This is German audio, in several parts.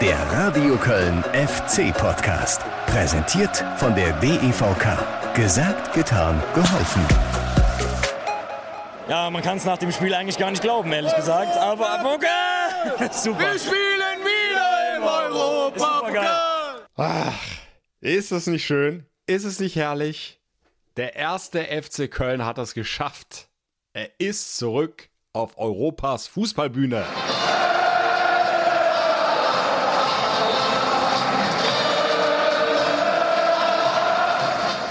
Der Radio Köln FC Podcast. Präsentiert von der DEVK. Gesagt, getan, geholfen. Ja, man kann es nach dem Spiel eigentlich gar nicht glauben, ehrlich gesagt. Aber okay. super. Wir spielen wieder im Europapokal. Ach, ist es nicht schön? Ist es nicht herrlich? Der erste FC Köln hat es geschafft. Er ist zurück auf Europas Fußballbühne.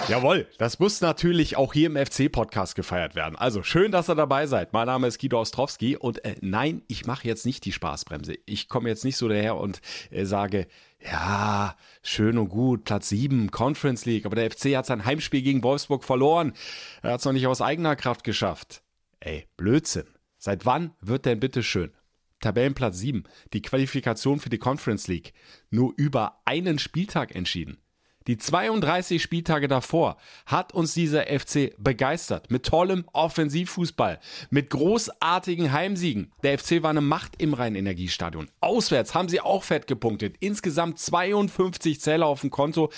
Jawohl, das muss natürlich auch hier im FC-Podcast gefeiert werden. Also schön, dass ihr dabei seid. Mein Name ist Guido Ostrowski und äh, nein, ich mache jetzt nicht die Spaßbremse. Ich komme jetzt nicht so daher und äh, sage, ja, schön und gut, Platz 7, Conference League, aber der FC hat sein Heimspiel gegen Wolfsburg verloren. Er hat es noch nicht aus eigener Kraft geschafft. Ey, Blödsinn. Seit wann wird denn bitte schön? Tabellenplatz 7, die Qualifikation für die Conference League, nur über einen Spieltag entschieden. Die 32 Spieltage davor hat uns dieser FC begeistert. Mit tollem Offensivfußball, mit großartigen Heimsiegen. Der FC war eine Macht im Rhein-Energiestadion. Auswärts haben sie auch fett gepunktet. Insgesamt 52 Zähler auf dem Konto.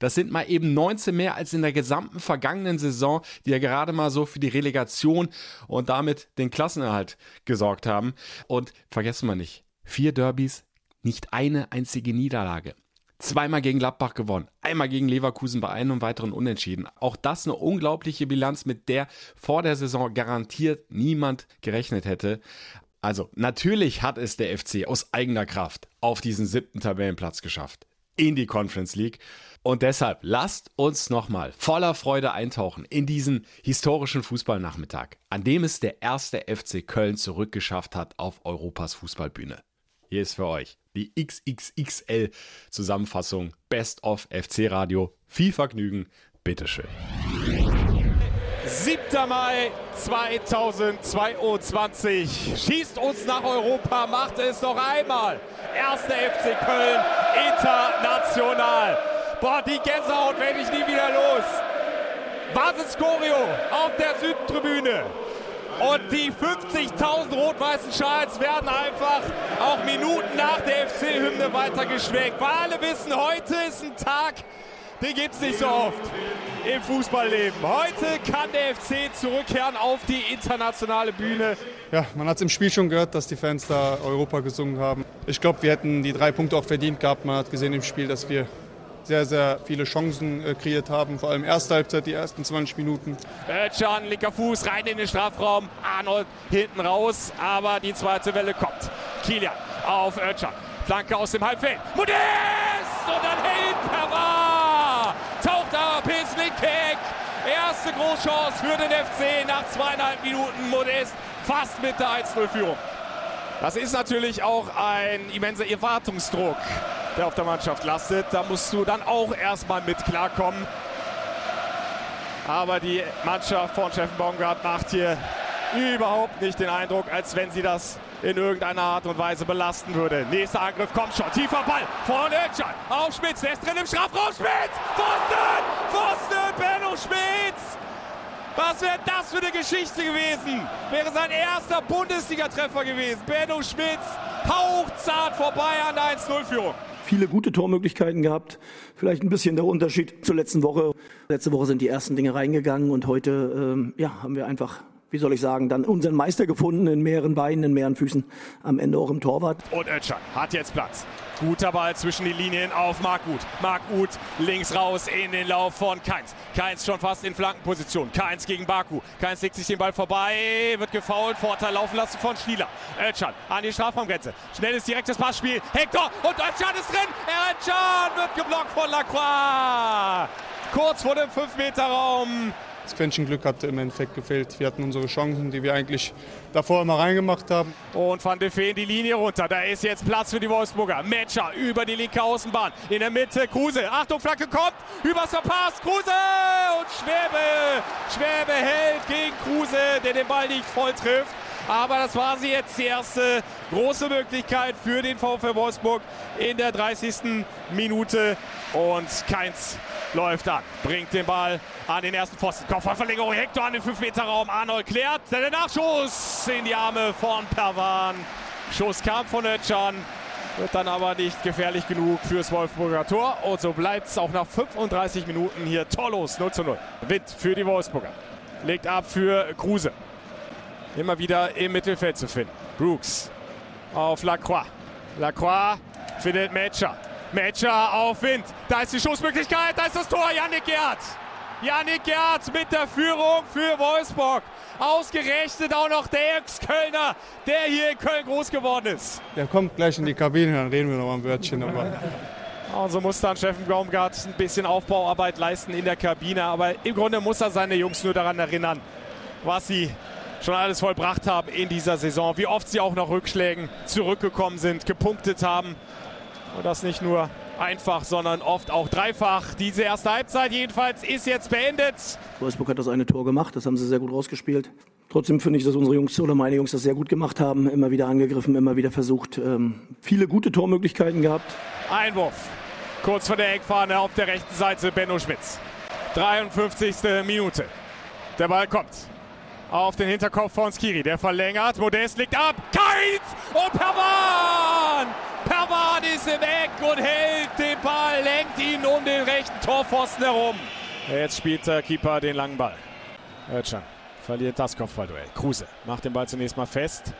Das sind mal eben 19 mehr als in der gesamten vergangenen Saison, die ja gerade mal so für die Relegation und damit den Klassenerhalt gesorgt haben. Und vergessen wir nicht, vier Derbys, nicht eine einzige Niederlage zweimal gegen Gladbach gewonnen, einmal gegen Leverkusen bei einem weiteren Unentschieden. Auch das eine unglaubliche Bilanz, mit der vor der Saison garantiert niemand gerechnet hätte. Also natürlich hat es der FC aus eigener Kraft auf diesen siebten Tabellenplatz geschafft in die Conference League. Und deshalb lasst uns nochmal voller Freude eintauchen in diesen historischen Fußballnachmittag, an dem es der erste FC Köln zurückgeschafft hat auf Europas Fußballbühne. Hier ist für euch die XXXL Zusammenfassung Best of FC Radio. Viel Vergnügen, bitteschön. 7. Mai 2022. Schießt uns nach Europa, macht es noch einmal. Erster FC Köln, international. Boah, die Gänsehaut werde ich nie wieder los. Wahnsinns-Choreo auf der Südtribüne. Und die 50.000 rot-weißen Schals werden einfach auch Minuten nach der FC-Hymne weitergeschwenkt. Weil alle wissen, heute ist ein Tag, den gibt es nicht so oft im Fußballleben. Heute kann der FC zurückkehren auf die internationale Bühne. Ja, man hat es im Spiel schon gehört, dass die Fans da Europa gesungen haben. Ich glaube, wir hätten die drei Punkte auch verdient gehabt. Man hat gesehen im Spiel, dass wir sehr, sehr viele Chancen äh, kreiert haben. Vor allem erste Halbzeit, die ersten 20 Minuten. Özcan, linker Fuß, rein in den Strafraum. Arnold hinten raus, aber die zweite Welle kommt. Kilian auf Özcan. Flanke aus dem Halbfeld. Modest! Und dann hält Pavard. Taucht ab, ins. Erste Großchance für den FC nach zweieinhalb Minuten. Modest fast mit der 1-0-Führung. Das ist natürlich auch ein immenser Erwartungsdruck der auf der Mannschaft lastet. Da musst du dann auch erstmal mit klarkommen. Aber die Mannschaft von Steffen Baumgart macht hier überhaupt nicht den Eindruck, als wenn sie das in irgendeiner Art und Weise belasten würde. Nächster Angriff kommt schon. Tiefer Ball von Özcan. Auf Spitz. Der ist drin im Strafraum. Spitz. Pfosten. Pfosten. Benno Spitz. Was wäre das für eine Geschichte gewesen? Wäre sein erster Bundesliga-Treffer gewesen. Benno Schmitz hauchzart vorbei an der 1-0-Führung viele gute Tormöglichkeiten gehabt. Vielleicht ein bisschen der Unterschied zur letzten Woche. Letzte Woche sind die ersten Dinge reingegangen und heute ähm, ja, haben wir einfach wie soll ich sagen, dann unseren Meister gefunden in mehreren Beinen, in mehreren Füßen, am Ende auch im Torwart. Und Özcan hat jetzt Platz. Guter Ball zwischen die Linien auf Marc Uth. Marc Uth links raus in den Lauf von Keins. Keins schon fast in Flankenposition. Keins gegen Baku. Keins legt sich den Ball vorbei, wird gefault, Vorteil laufen lassen von Stieler. Özcan an die Strafraumgrenze. Schnelles direktes Passspiel. Hector und Özcan ist drin. Özcan wird geblockt von Lacroix. Kurz vor dem 5-Meter-Raum das Quäntchen Glück hat im Endeffekt gefehlt. Wir hatten unsere Chancen, die wir eigentlich davor immer reingemacht haben. Und Van de Feen die Linie runter. Da ist jetzt Platz für die Wolfsburger. Matcher über die linke Außenbahn. In der Mitte Kruse. Achtung, Flanke kommt. Übers verpasst. Kruse und Schwäbe. Schwäbe hält gegen Kruse, der den Ball nicht voll trifft. Aber das war sie jetzt die erste große Möglichkeit für den VfL Wolfsburg in der 30. Minute. Und keins läuft an, bringt den Ball an den ersten Pfosten. Kopfballverlängerung, Hector an den 5-Meter-Raum. Arnold klärt, der Nachschuss in die Arme von Perwan. Schuss kam von Özcan. Wird dann aber nicht gefährlich genug fürs Wolfsburger Tor. Und so bleibt es auch nach 35 Minuten hier torlos 0 zu 0. Wind für die Wolfsburger. Legt ab für Kruse. Immer wieder im Mittelfeld zu finden. Brooks auf Lacroix. Lacroix findet Matcher. Matcher auf Wind. Da ist die Schussmöglichkeit. Da ist das Tor. Yannick Gerd. Yannick Gerd mit der Führung für Wolfsburg. Ausgerechnet auch noch der Ex-Kölner, der hier in Köln groß geworden ist. Der kommt gleich in die Kabine, dann reden wir noch mal ein Wörtchen. Aber also muss dann Steffen Baumgart ein bisschen Aufbauarbeit leisten in der Kabine. Aber im Grunde muss er seine Jungs nur daran erinnern, was sie schon alles vollbracht haben in dieser Saison. Wie oft sie auch nach Rückschlägen zurückgekommen sind, gepunktet haben. Und das nicht nur einfach, sondern oft auch dreifach. Diese erste Halbzeit jedenfalls ist jetzt beendet. Wolfsburg hat das eine Tor gemacht, das haben sie sehr gut rausgespielt. Trotzdem finde ich, dass unsere Jungs oder meine Jungs das sehr gut gemacht haben. Immer wieder angegriffen, immer wieder versucht. Ähm, viele gute Tormöglichkeiten gehabt. Einwurf. Kurz vor der Eckfahne auf der rechten Seite Benno Schmitz. 53. Minute. Der Ball kommt auf den Hinterkopf von Skiri. Der verlängert. Modest liegt ab. Keins! Und Perwan! Perwan ist Eck und hält den Ball, lenkt ihn um den rechten Torpfosten herum. Jetzt spielt der Keeper den langen Ball. Özcan verliert das Kopfballduell. Kruse macht den Ball zunächst mal fest.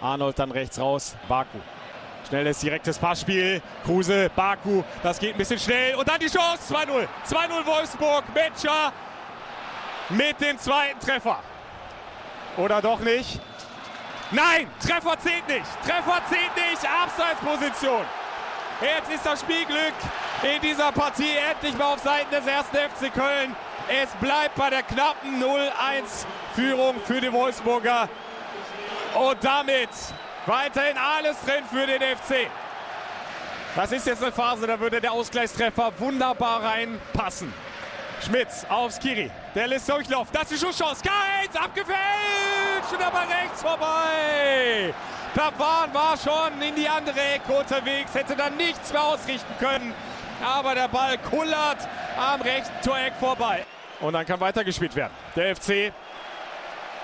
Arnold dann rechts raus. Baku. Schnelles direktes Passspiel. Kruse, Baku. Das geht ein bisschen schnell. Und dann die Chance. 2-0. 2-0 Wolfsburg. Metscher mit dem zweiten Treffer. Oder doch nicht? Nein, Treffer zählt nicht. Treffer zählt nicht. Abseitsposition. Jetzt ist das Spielglück in dieser Partie endlich mal auf Seiten des ersten FC Köln. Es bleibt bei der knappen 0-1-Führung für die Wolfsburger. Und damit weiterhin alles drin für den FC. Das ist jetzt eine Phase, da würde der Ausgleichstreffer wunderbar reinpassen. Schmitz auf Skiri. Der lässt durchlaufen. Das ist die Schusschance. Keins abgefälscht und aber rechts vorbei. Pavan war schon in die andere Ecke unterwegs, hätte dann nichts mehr ausrichten können. Aber der Ball kullert am rechten Toreck vorbei. Und dann kann weitergespielt werden. Der FC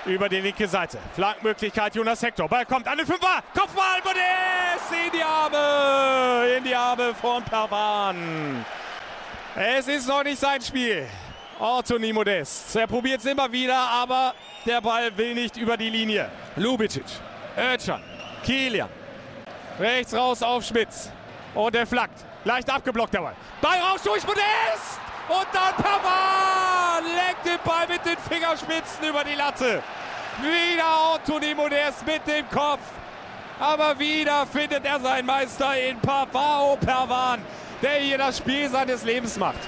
über die linke Seite. Flankenmöglichkeit Jonas Hector. Ball kommt an den Fünfer. Kopfball Modest in die Arme. In die Arme von Pervan. Es ist noch nicht sein Spiel. Anthony Modest. Er probiert es immer wieder, aber der Ball will nicht über die Linie. Lubicic, Özcan, Kilian. Rechts raus auf Schmitz. Und er flackt. Leicht abgeblockt der Ball. Ball raus durch Modest. Und dann Pavard lenkt den Ball mit den Fingerspitzen über die Latte. Wieder Anthony Modest mit dem Kopf. Aber wieder findet er seinen Meister in Pavao Pervan der hier das Spiel seines Lebens macht.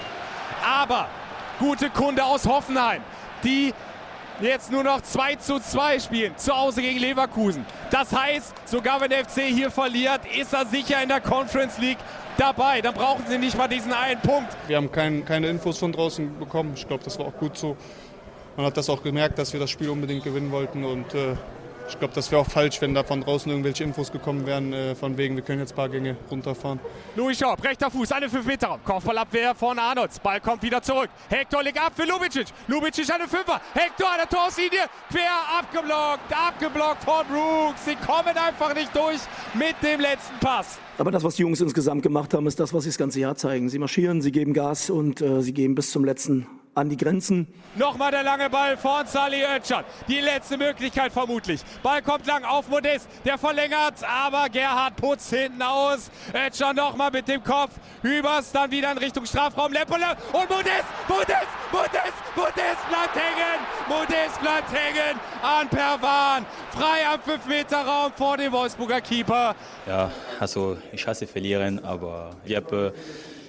Aber gute Kunde aus Hoffenheim, die jetzt nur noch 2 zu 2 spielen, zu Hause gegen Leverkusen. Das heißt, sogar wenn der FC hier verliert, ist er sicher in der Conference League dabei. Dann brauchen sie nicht mal diesen einen Punkt. Wir haben kein, keine Infos von draußen bekommen. Ich glaube, das war auch gut so. Man hat das auch gemerkt, dass wir das Spiel unbedingt gewinnen wollten und äh, ich glaube, das wäre auch falsch, wenn da von draußen irgendwelche Infos gekommen wären, äh, von wegen, wir können jetzt ein paar Gänge runterfahren. Louis Schaub, rechter Fuß, eine 5 Meter. Kopfballabwehr von Arnolds. Ball kommt wieder zurück. Hector legt ab für Lubicic. Lubicic eine Fünfer. Hector an der Torlinie. Quer abgeblockt. Abgeblockt von Brooks. Sie kommen einfach nicht durch mit dem letzten Pass. Aber das, was die Jungs insgesamt gemacht haben, ist das, was sie das ganze Jahr zeigen. Sie marschieren, sie geben Gas und äh, sie gehen bis zum letzten an die Grenzen. Nochmal der lange Ball von Sally Özcan. Die letzte Möglichkeit vermutlich. Ball kommt lang auf Modest. Der verlängert, aber Gerhard putzt hinten aus. Özcan nochmal mit dem Kopf. Hübers dann wieder in Richtung Strafraum. Lepole und Modest, Modest, Modest, Modest bleibt hängen. Modest bleibt hängen an Perwan. Frei am 5-Meter-Raum vor dem Wolfsburger Keeper. Ja, also ich hasse verlieren, aber wir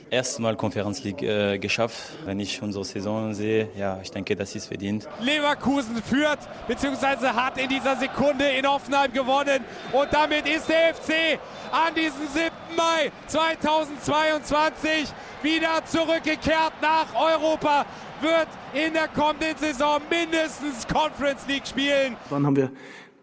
haben erstmal Conference League äh, geschafft. Wenn ich unsere Saison sehe, ja, ich denke, das ist verdient. Leverkusen führt, beziehungsweise hat in dieser Sekunde in Offenheim gewonnen. Und damit ist der FC an diesem 7. Mai 2022 wieder zurückgekehrt nach Europa. Wird in der kommenden Saison mindestens Conference League spielen. Wann haben wir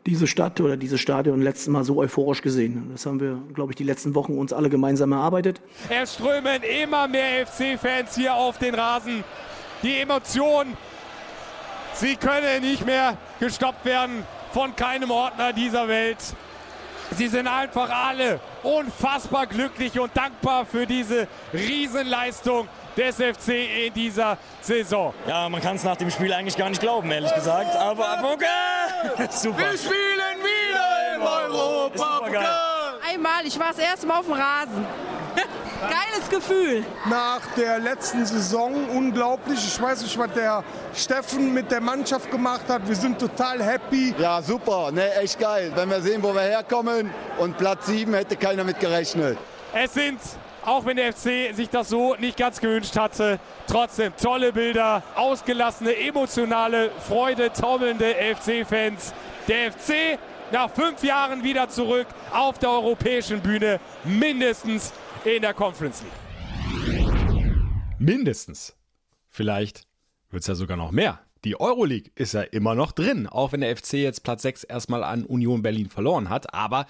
diese Stadt oder dieses Stadion letztes Mal so euphorisch gesehen. Das haben wir, glaube ich, die letzten Wochen uns alle gemeinsam erarbeitet. Es strömen immer mehr FC-Fans hier auf den Rasen. Die Emotionen, sie können nicht mehr gestoppt werden von keinem Ordner dieser Welt. Sie sind einfach alle unfassbar glücklich und dankbar für diese Riesenleistung des FC in dieser Saison. Ja, man kann es nach dem Spiel eigentlich gar nicht glauben, ehrlich gesagt. Aber, aber okay. super. Wir spielen wieder im Europapokal. Einmal, ich war das erste Mal auf dem Rasen. Geiles Gefühl. Nach der letzten Saison unglaublich. Ich weiß nicht, was der Steffen mit der Mannschaft gemacht hat. Wir sind total happy. Ja, super. Ne, echt geil. Wenn wir sehen, wo wir herkommen und Platz 7 hätte keiner mit gerechnet. Es sind auch wenn der FC sich das so nicht ganz gewünscht hatte. Trotzdem tolle Bilder, ausgelassene, emotionale, Freude, taumelnde FC-Fans. Der FC nach fünf Jahren wieder zurück auf der europäischen Bühne, mindestens in der Conference League. Mindestens. Vielleicht wird es ja sogar noch mehr. Die Euroleague ist ja immer noch drin, auch wenn der FC jetzt Platz 6 erstmal an Union Berlin verloren hat. Aber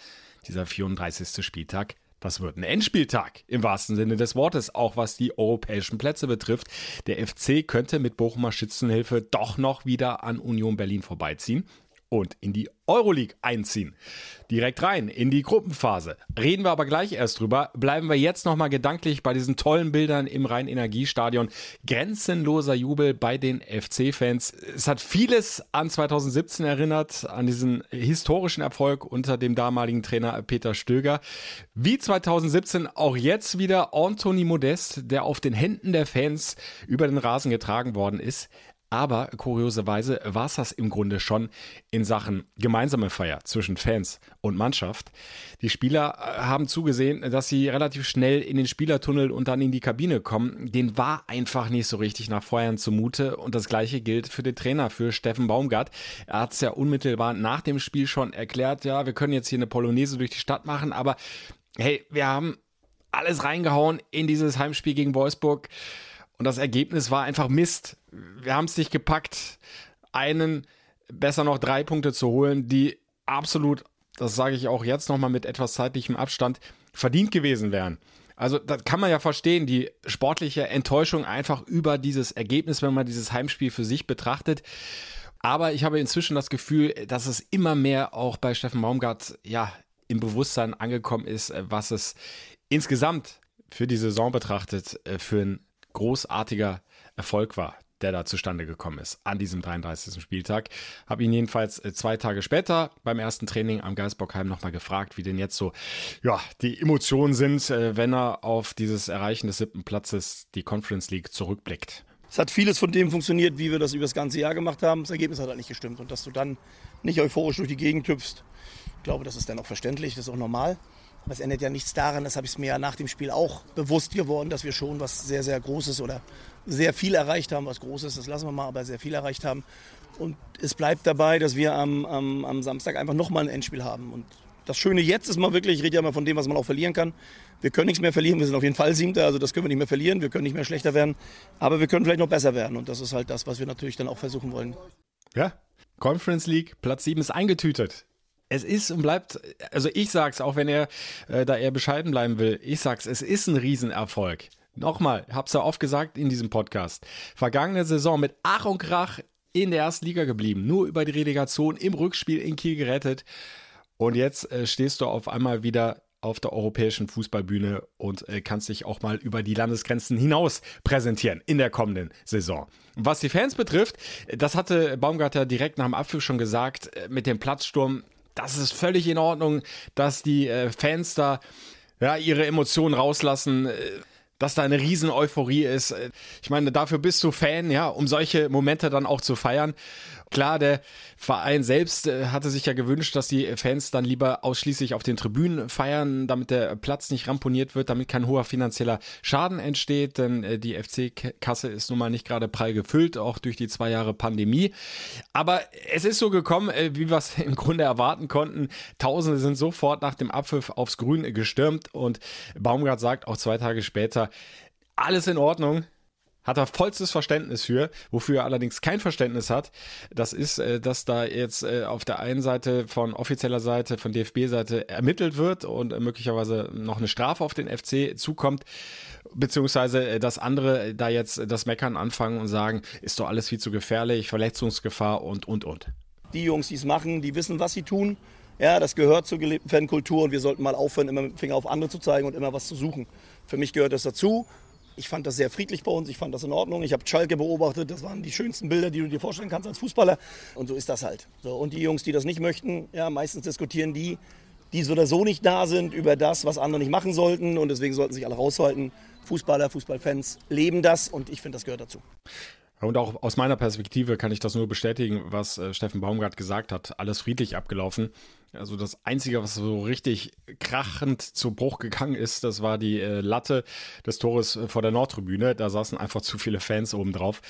dieser 34. Spieltag, das wird ein Endspieltag im wahrsten Sinne des Wortes, auch was die europäischen Plätze betrifft. Der FC könnte mit Bochumer Schützenhilfe doch noch wieder an Union Berlin vorbeiziehen und in die Euroleague einziehen. Direkt rein in die Gruppenphase. Reden wir aber gleich erst drüber. Bleiben wir jetzt nochmal gedanklich bei diesen tollen Bildern im Rhein-Energiestadion. Grenzenloser Jubel bei den FC-Fans. Es hat vieles an 2017 erinnert, an diesen historischen Erfolg unter dem damaligen Trainer Peter Stöger. Wie 2017 auch jetzt wieder Anthony Modest, der auf den Händen der Fans über den Rasen getragen worden ist. Aber kurioserweise war es das im Grunde schon in Sachen gemeinsame Feier zwischen Fans und Mannschaft. Die Spieler äh, haben zugesehen, dass sie relativ schnell in den Spielertunnel und dann in die Kabine kommen. Den war einfach nicht so richtig nach Feuern zumute. Und das gleiche gilt für den Trainer, für Steffen Baumgart. Er hat es ja unmittelbar nach dem Spiel schon erklärt, ja, wir können jetzt hier eine Polonaise durch die Stadt machen, aber hey, wir haben alles reingehauen in dieses Heimspiel gegen Wolfsburg. Und das Ergebnis war einfach Mist. Wir haben es nicht gepackt, einen, besser noch drei Punkte zu holen, die absolut, das sage ich auch jetzt nochmal mit etwas zeitlichem Abstand, verdient gewesen wären. Also das kann man ja verstehen, die sportliche Enttäuschung einfach über dieses Ergebnis, wenn man dieses Heimspiel für sich betrachtet. Aber ich habe inzwischen das Gefühl, dass es immer mehr auch bei Steffen Baumgart ja im Bewusstsein angekommen ist, was es insgesamt für die Saison betrachtet äh, für ein großartiger Erfolg war, der da zustande gekommen ist an diesem 33. Spieltag. Habe ihn jedenfalls äh, zwei Tage später beim ersten Training am Geisbockheim nochmal gefragt, wie denn jetzt so ja, die Emotionen sind, äh, wenn er auf dieses Erreichen des siebten Platzes die Conference League zurückblickt. Es hat vieles von dem funktioniert, wie wir das über das ganze Jahr gemacht haben. Das Ergebnis hat halt nicht gestimmt. Und dass du dann nicht euphorisch durch die Gegend hüpfst, ich glaube, das ist dann auch verständlich, das ist auch normal. Aber es ändert ja nichts daran, das habe ich mir ja nach dem Spiel auch bewusst geworden, dass wir schon was sehr, sehr Großes oder sehr viel erreicht haben, was Großes, das lassen wir mal, aber sehr viel erreicht haben. Und es bleibt dabei, dass wir am, am, am Samstag einfach nochmal ein Endspiel haben. Und das Schöne jetzt ist mal wirklich, ich rede ja mal von dem, was man auch verlieren kann. Wir können nichts mehr verlieren, wir sind auf jeden Fall Siebter, also das können wir nicht mehr verlieren, wir können nicht mehr schlechter werden, aber wir können vielleicht noch besser werden und das ist halt das, was wir natürlich dann auch versuchen wollen. Ja, Conference League, Platz 7 ist eingetütet es ist und bleibt, also ich sag's, auch wenn er äh, da eher bescheiden bleiben will, ich sag's, es ist ein Riesenerfolg. Nochmal, hab's ja oft gesagt in diesem Podcast. Vergangene Saison mit Ach und Krach in der ersten Liga geblieben, nur über die Relegation im Rückspiel in Kiel gerettet. Und jetzt äh, stehst du auf einmal wieder auf der europäischen Fußballbühne und äh, kannst dich auch mal über die Landesgrenzen hinaus präsentieren in der kommenden Saison. Was die Fans betrifft, das hatte Baumgarter direkt nach dem Abpfiff schon gesagt, äh, mit dem Platzsturm, das ist völlig in Ordnung, dass die äh, Fans da ja, ihre Emotionen rauslassen. Äh, dass da eine riesen Euphorie ist. Ich meine, dafür bist du Fan, ja, um solche Momente dann auch zu feiern. Klar, der Verein selbst äh, hatte sich ja gewünscht, dass die Fans dann lieber ausschließlich auf den Tribünen feiern, damit der Platz nicht ramponiert wird, damit kein hoher finanzieller Schaden entsteht, denn äh, die FC-Kasse ist nun mal nicht gerade prall gefüllt, auch durch die zwei Jahre Pandemie. Aber es ist so gekommen, äh, wie wir es im Grunde erwarten konnten. Tausende sind sofort nach dem Abpfiff aufs Grün gestürmt und Baumgart sagt auch zwei Tage später, alles in Ordnung, hat er vollstes Verständnis für. Wofür er allerdings kein Verständnis hat, das ist, äh, dass da jetzt äh, auf der einen Seite von offizieller Seite, von DFB-Seite ermittelt wird und möglicherweise noch eine Strafe auf den FC zukommt, beziehungsweise äh, dass andere da jetzt das Meckern anfangen und sagen, ist doch alles viel zu gefährlich, Verletzungsgefahr und, und, und. Die Jungs, die es machen, die wissen, was sie tun. Ja, das gehört zur gelebten Fankultur und wir sollten mal aufhören, immer mit dem Finger auf andere zu zeigen und immer was zu suchen. Für mich gehört das dazu. Ich fand das sehr friedlich bei uns, ich fand das in Ordnung. Ich habe Schalke beobachtet, das waren die schönsten Bilder, die du dir vorstellen kannst als Fußballer. Und so ist das halt. So, und die Jungs, die das nicht möchten, ja, meistens diskutieren die, die so oder so nicht da sind, über das, was andere nicht machen sollten. Und deswegen sollten sich alle raushalten. Fußballer, Fußballfans leben das und ich finde, das gehört dazu. Und auch aus meiner Perspektive kann ich das nur bestätigen, was äh, Steffen Baumgart gesagt hat. Alles friedlich abgelaufen. Also das Einzige, was so richtig krachend zu Bruch gegangen ist, das war die äh, Latte des Tores äh, vor der Nordtribüne. Da saßen einfach zu viele Fans oben drauf.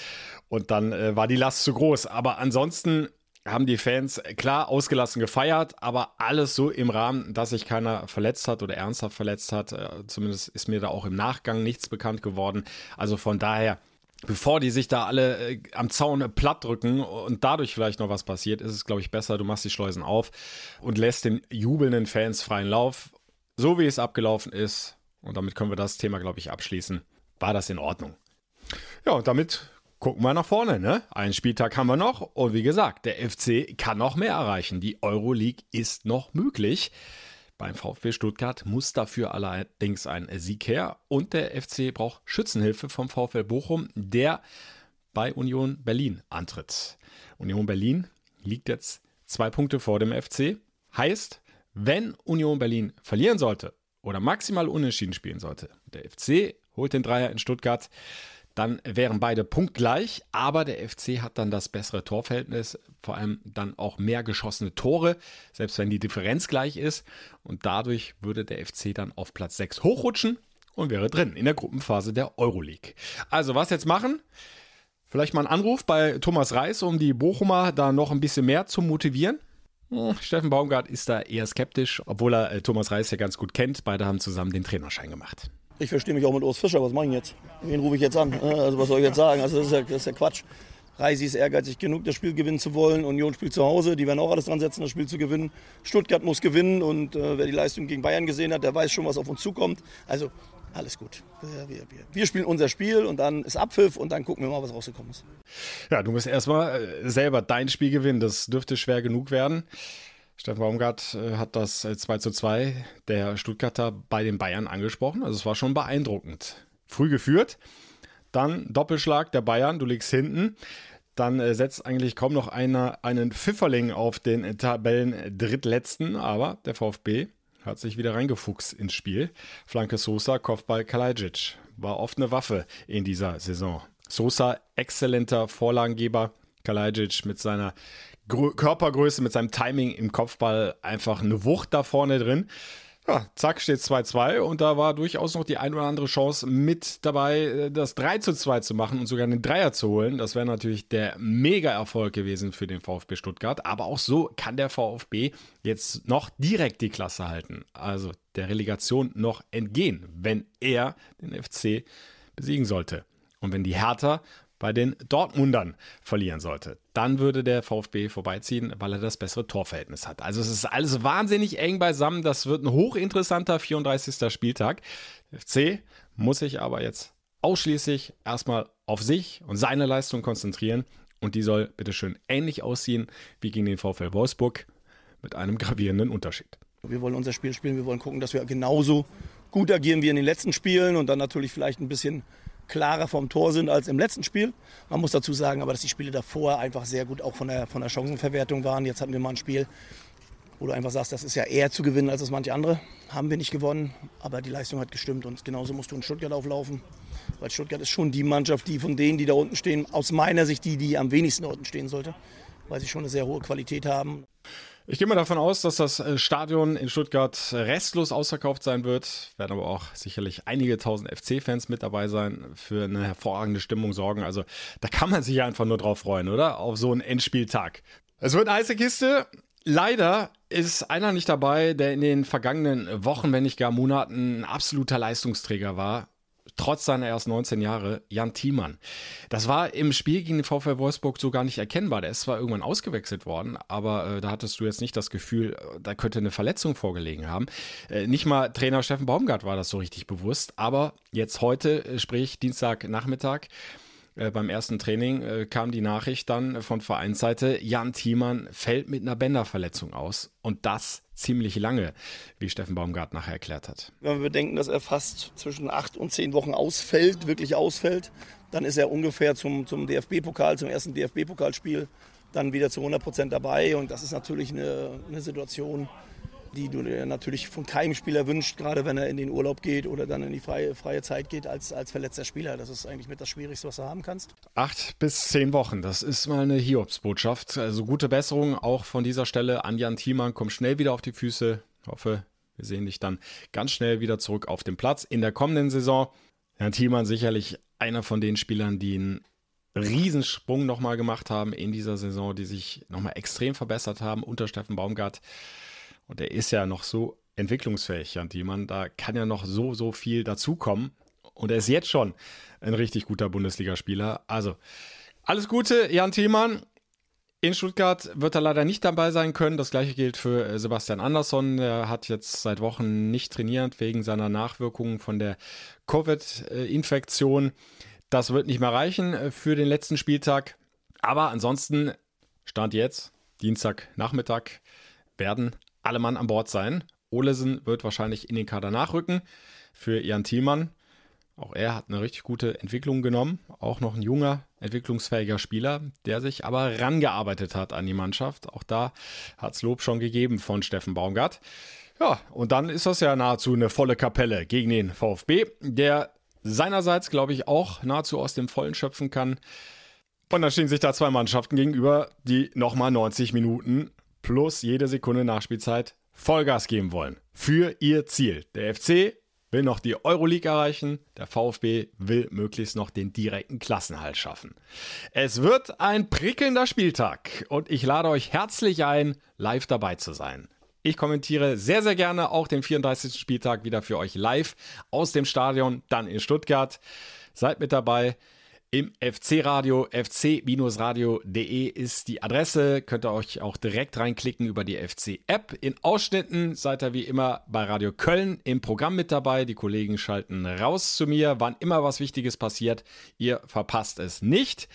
Und dann äh, war die Last zu groß. Aber ansonsten haben die Fans klar ausgelassen gefeiert, aber alles so im Rahmen, dass sich keiner verletzt hat oder ernsthaft verletzt hat. Äh, zumindest ist mir da auch im Nachgang nichts bekannt geworden. Also von daher bevor die sich da alle äh, am Zaun äh, platt drücken und dadurch vielleicht noch was passiert, ist es, glaube ich, besser, du machst die Schleusen auf und lässt den jubelnden Fans freien Lauf. So wie es abgelaufen ist, und damit können wir das Thema, glaube ich, abschließen, war das in Ordnung. Ja, und damit gucken wir nach vorne. Ne? Einen Spieltag haben wir noch und wie gesagt, der FC kann noch mehr erreichen. Die Euroleague ist noch möglich. Beim VfB Stuttgart muss dafür allerdings ein Sieg her und der FC braucht Schützenhilfe vom VfL Bochum, der bei Union Berlin antritt. Union Berlin liegt jetzt zwei Punkte vor dem FC. Heißt, wenn Union Berlin verlieren sollte oder maximal unentschieden spielen sollte, der FC holt den Dreier in Stuttgart, dann wären beide punktgleich, aber der FC hat dann das bessere Torverhältnis, vor allem dann auch mehr geschossene Tore, selbst wenn die Differenz gleich ist. Und dadurch würde der FC dann auf Platz 6 hochrutschen und wäre drin in der Gruppenphase der Euroleague. Also was jetzt machen? Vielleicht mal einen Anruf bei Thomas Reis, um die Bochumer da noch ein bisschen mehr zu motivieren. Hm, Steffen Baumgart ist da eher skeptisch, obwohl er äh, Thomas Reis ja ganz gut kennt. Beide haben zusammen den Trainerschein gemacht. Ich verstehe mich auch mit Urs Fischer. Was mache ich jetzt? Wen rufe ich jetzt an? Also was soll ich jetzt sagen? Also das ist ja, das ist ja Quatsch. Reisi ist ehrgeizig genug, das Spiel gewinnen zu wollen. Union spielt zu Hause, die werden auch alles dran setzen, das Spiel zu gewinnen. Stuttgart muss gewinnen und äh, wer die Leistung gegen Bayern gesehen hat, der weiß schon, was auf uns zukommt. Also alles gut. Wir, wir, wir, spielen unser Spiel und dann ist Abpfiff und dann gucken wir mal, was rausgekommen ist. Ja, du musst erstmal äh, selber dein Spiel gewinnen. Das dürfte schwer genug werden. Steffen Baumgart äh, hat das 2 zu 2 der Stuttgarter bei den Bayern angesprochen. Also es war schon beeindruckend. Früh geführt, dann Doppelschlag der Bayern, du liegst hinten. Dann äh, setzt eigentlich kaum noch einer einen Pfifferling auf den Tabellen drittletzten, aber der VfB hat sich wieder reingefuchst ins Spiel. Flanke Sosa, Kopfball Kalajic. War oft eine Waffe in dieser Saison. Sosa, exzellenter Vorlagengeber. Kalajic mit seiner Körpergröße, mit seinem Timing im Kopfball einfach eine Wucht da vorne drin. Ja, zack, steht 2-2 und da war durchaus noch die ein oder andere Chance mit dabei, äh, das 3 2 zu machen und sogar einen Dreier zu holen. Das wäre natürlich der Mega-Erfolg gewesen für den VfB Stuttgart. Aber auch so kann der VfB jetzt noch direkt die Klasse halten. Also der Relegation noch entgehen, wenn er den FC besiegen sollte. Und wenn die Hertha bei den Dortmundern verlieren sollte. Dann würde der VfB vorbeiziehen, weil er das bessere Torverhältnis hat. Also es ist alles wahnsinnig eng beisammen. Das wird ein hochinteressanter 34. Spieltag. FC muss sich aber jetzt ausschließlich erstmal auf sich und seine Leistung konzentrieren. Und die soll bitteschön ähnlich aussehen wie gegen den VfL Wolfsburg mit einem gravierenden Unterschied. Wir wollen unser Spiel spielen, wir wollen gucken, dass wir genauso gut agieren wie in den letzten Spielen und dann natürlich vielleicht ein bisschen klarer vom Tor sind als im letzten Spiel. Man muss dazu sagen, aber dass die Spiele davor einfach sehr gut auch von der, von der Chancenverwertung waren. Jetzt hatten wir mal ein Spiel, wo du einfach sagst, das ist ja eher zu gewinnen als das manche andere. Haben wir nicht gewonnen, aber die Leistung hat gestimmt und genauso musst du in Stuttgart auflaufen. Weil Stuttgart ist schon die Mannschaft, die von denen, die da unten stehen, aus meiner Sicht die, die am wenigsten unten stehen sollte, weil sie schon eine sehr hohe Qualität haben. Ich gehe mal davon aus, dass das äh, Stadion in Stuttgart restlos ausverkauft sein wird. Werden aber auch sicherlich einige tausend FC-Fans mit dabei sein, für eine hervorragende Stimmung sorgen. Also da kann man sich einfach nur drauf freuen, oder? Auf so einen Endspieltag. Es wird eine heiße Kiste. Leider ist einer nicht dabei, der in den vergangenen Wochen, wenn nicht gar Monaten, ein absoluter Leistungsträger war trotz seiner erst 19 Jahre, Jan Thiemann. Das war im Spiel gegen den VfL Wolfsburg so gar nicht erkennbar. Der ist zwar irgendwann ausgewechselt worden, aber äh, da hattest du jetzt nicht das Gefühl, äh, da könnte eine Verletzung vorgelegen haben. Äh, nicht mal Trainer Steffen Baumgart war das so richtig bewusst, aber jetzt heute, äh, sprich Dienstagnachmittag, äh, beim ersten Training äh, kam die Nachricht dann von Vereinsseite, Jan Thiemann fällt mit einer Bänderverletzung aus. Und das ziemlich lange, wie Steffen Baumgart nachher erklärt hat. Wenn wir bedenken, dass er fast zwischen acht und zehn Wochen ausfällt, wirklich ausfällt, dann ist er ungefähr zum, zum DFB-Pokal, zum ersten DFB-Pokalspiel dann wieder zu 100 Prozent dabei. Und das ist natürlich eine, eine Situation, die du dir natürlich von keinem Spieler wünscht, gerade wenn er in den Urlaub geht oder dann in die freie, freie Zeit geht als, als verletzter Spieler. Das ist eigentlich mit das Schwierigste, was du haben kannst. Acht bis zehn Wochen, das ist mal eine Hiobsbotschaft. Also gute Besserung auch von dieser Stelle an Jan Thiemann. Komm schnell wieder auf die Füße. Ich hoffe, wir sehen dich dann ganz schnell wieder zurück auf dem Platz in der kommenden Saison. Jan Thiemann sicherlich einer von den Spielern, die einen Riesensprung nochmal gemacht haben in dieser Saison, die sich nochmal extrem verbessert haben unter Steffen Baumgart. Und er ist ja noch so entwicklungsfähig, Jan Thiemann. Da kann ja noch so, so viel dazukommen. Und er ist jetzt schon ein richtig guter Bundesligaspieler. Also, alles Gute, Jan Thiemann. In Stuttgart wird er leider nicht dabei sein können. Das gleiche gilt für äh, Sebastian Andersson. Er hat jetzt seit Wochen nicht trainiert wegen seiner Nachwirkungen von der Covid-Infektion. Das wird nicht mehr reichen äh, für den letzten Spieltag. Aber ansonsten, Stand jetzt, Dienstagnachmittag, werden alle Mann an Bord sein. Olesen wird wahrscheinlich in den Kader nachrücken für Jan Thielmann. Auch er hat eine richtig gute Entwicklung genommen. Auch noch ein junger, entwicklungsfähiger Spieler, der sich aber rangearbeitet hat an die Mannschaft. Auch da hat es Lob schon gegeben von Steffen Baumgart. Ja, und dann ist das ja nahezu eine volle Kapelle gegen den VfB, der seinerseits, glaube ich, auch nahezu aus dem Vollen schöpfen kann. Und dann stehen sich da zwei Mannschaften gegenüber, die nochmal 90 Minuten plus jede Sekunde Nachspielzeit Vollgas geben wollen. Für ihr Ziel. Der FC will noch die Euroleague erreichen, der VfB will möglichst noch den direkten Klassenhalt schaffen. Es wird ein prickelnder Spieltag und ich lade euch herzlich ein, live dabei zu sein. Ich kommentiere sehr, sehr gerne auch den 34. Spieltag wieder für euch live aus dem Stadion, dann in Stuttgart. Seid mit dabei im FC-Radio. fc-radio.de ist die Adresse. Könnt ihr euch auch direkt reinklicken über die FC-App. In Ausschnitten seid ihr wie immer bei Radio Köln im Programm mit dabei. Die Kollegen schalten raus zu mir, wann immer was Wichtiges passiert. Ihr verpasst es nicht.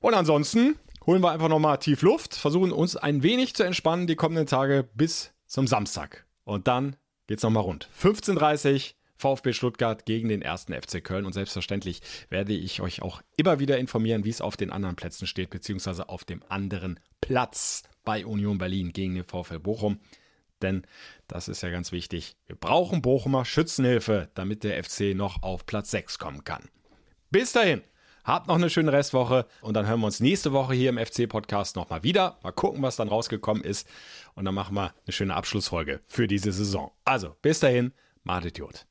Und ansonsten holen wir einfach nochmal tief Luft, versuchen uns ein wenig zu entspannen die kommenden Tage bis zum Samstag. Und dann geht's nochmal rund. 15.30 Uhr VfB Stuttgart gegen den ersten FC Köln. Und selbstverständlich werde ich euch auch immer wieder informieren, wie es auf den anderen Plätzen steht, beziehungsweise auf dem anderen Platz bei Union Berlin gegen den VfL Bochum. Denn das ist ja ganz wichtig. Wir brauchen Bochumer Schützenhilfe, damit der FC noch auf Platz 6 kommen kann. Bis dahin. Habt noch eine schöne Restwoche und dann hören wir uns nächste Woche hier im FC-Podcast nochmal wieder. Mal gucken, was dann rausgekommen ist. Und dann machen wir eine schöne Abschlussfolge für diese Saison. Also, bis dahin, Madet Jod.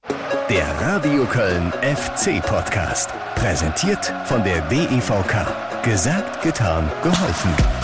Der Radio Köln FC Podcast. Präsentiert von der DEVK. Gesagt, getan, geholfen.